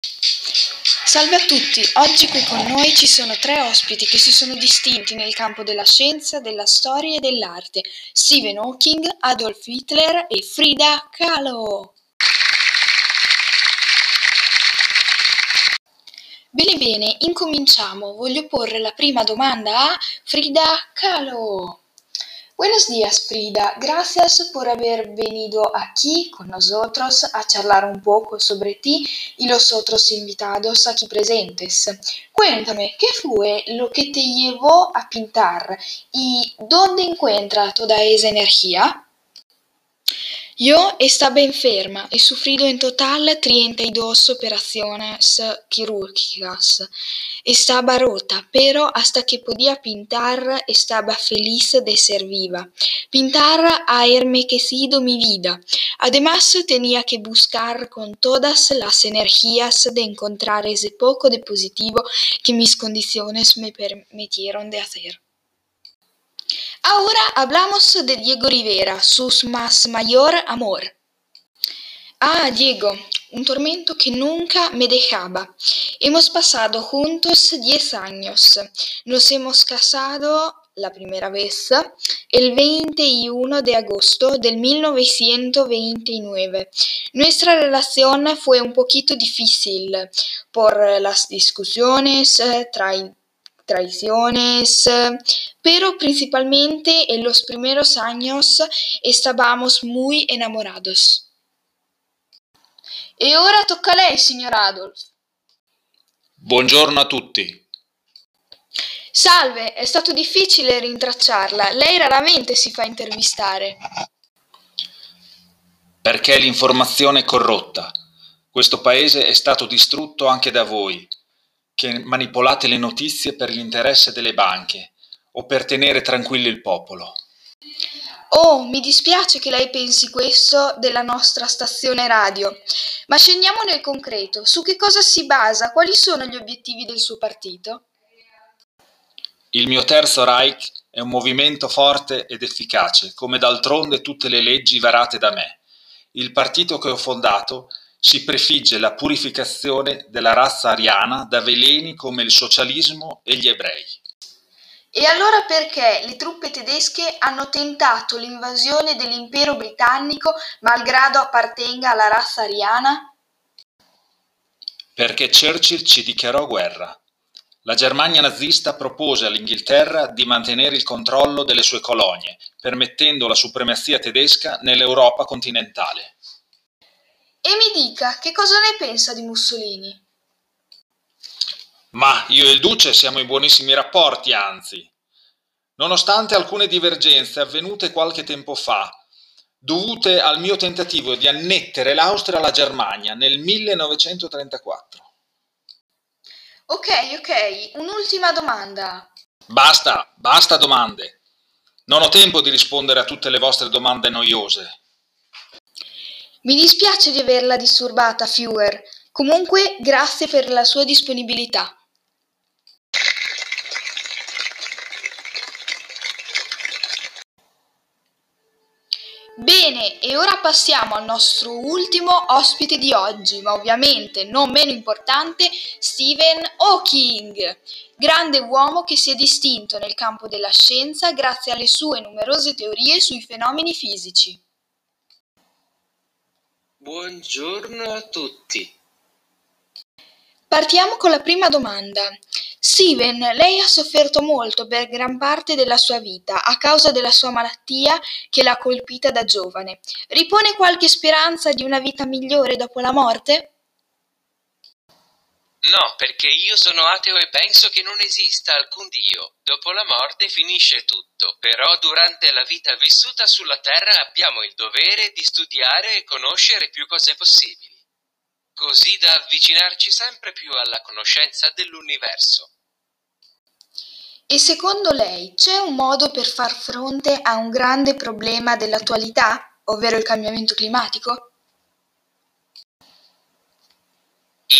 Salve a tutti, oggi qui con noi ci sono tre ospiti che si sono distinti nel campo della scienza, della storia e dell'arte, Stephen Hawking, Adolf Hitler e Frida Kahlo. Bene bene, incominciamo. Voglio porre la prima domanda a Frida Kahlo. Buenos días, Frida. Gracias por haber venido aquí con nosotros a charlar un poco sobre ti y los otros invitados aquí presentes. Cuéntame, ¿qué fue lo que te llevó a pintar y dónde encuentra toda esa energía? Yo estaba enferma he sufrido en total 32 operaciones quirúrgicas. Estaba rota, pero hasta que podía pintar estaba feliz de ser viva. Pintar ha enriquecido mi vida. Además tenía que buscar con todas las energías de encontrar ese poco de positivo que mis condiciones me permitieron de hacer. Ahora hablamos de Diego Rivera, su más mayor amor. Ah, Diego, un tormento que nunca me dejaba. Hemos pasado juntos diez años. Nos hemos casado la primera vez el 21 de agosto del 1929. Nuestra relación fue un poquito difícil por las discusiones, tra traiciones, pero principalmente en los primeros años estábamos muy enamorados. E ora tocca a lei, signor Adolf. Buongiorno a tutti. Salve, è stato difficile rintracciarla. Lei raramente si fa intervistare. Perché l'informazione è corrotta. Questo paese è stato distrutto anche da voi che manipolate le notizie per l'interesse delle banche o per tenere tranquillo il popolo. Oh, mi dispiace che lei pensi questo della nostra stazione radio, ma scendiamo nel concreto. Su che cosa si basa? Quali sono gli obiettivi del suo partito? Il mio terzo Reich è un movimento forte ed efficace, come d'altronde tutte le leggi varate da me. Il partito che ho fondato si prefigge la purificazione della razza ariana da veleni come il socialismo e gli ebrei. E allora perché le truppe tedesche hanno tentato l'invasione dell'impero britannico malgrado appartenga alla razza ariana? Perché Churchill ci dichiarò guerra. La Germania nazista propose all'Inghilterra di mantenere il controllo delle sue colonie, permettendo la supremazia tedesca nell'Europa continentale. E mi dica, che cosa ne pensa di Mussolini? Ma io e il Duce siamo in buonissimi rapporti, anzi. Nonostante alcune divergenze avvenute qualche tempo fa, dovute al mio tentativo di annettere l'Austria alla Germania nel 1934. Ok, ok, un'ultima domanda. Basta, basta domande. Non ho tempo di rispondere a tutte le vostre domande noiose. Mi dispiace di averla disturbata, Fewer. Comunque, grazie per la sua disponibilità. Bene, e ora passiamo al nostro ultimo ospite di oggi, ma ovviamente non meno importante, Stephen Hawking, grande uomo che si è distinto nel campo della scienza grazie alle sue numerose teorie sui fenomeni fisici. Buongiorno a tutti. Partiamo con la prima domanda. Steven, lei ha sofferto molto per gran parte della sua vita a causa della sua malattia che l'ha colpita da giovane. Ripone qualche speranza di una vita migliore dopo la morte? No, perché io sono ateo e penso che non esista alcun Dio. Dopo la morte finisce tutto, però durante la vita vissuta sulla terra abbiamo il dovere di studiare e conoscere più cose possibili, così da avvicinarci sempre più alla conoscenza dell'universo. E secondo lei c'è un modo per far fronte a un grande problema dell'attualità, ovvero il cambiamento climatico?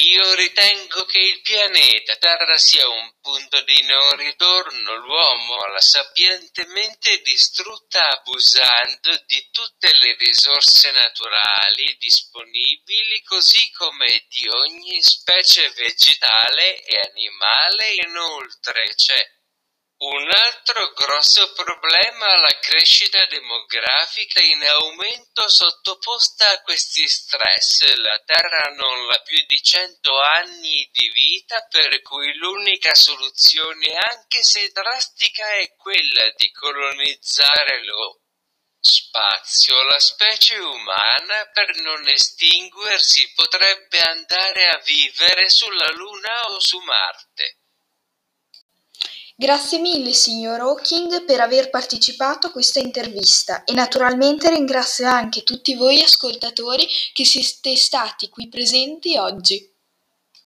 Io ritengo che il pianeta Terra sia un punto di non ritorno. L'uomo l'ha sapientemente distrutta abusando di tutte le risorse naturali disponibili, così come di ogni specie vegetale e animale. Inoltre c'è un altro grosso problema la crescita demografica in aumento sottoposta a questi stress. La Terra non ha più di cento anni di vita, per cui l'unica soluzione, anche se drastica, è quella di colonizzare lo spazio. La specie umana, per non estinguersi, potrebbe andare a vivere sulla Luna o su Marte. Grazie mille, signor Hawking, per aver partecipato a questa intervista e naturalmente ringrazio anche tutti voi ascoltatori che siete stati qui presenti oggi.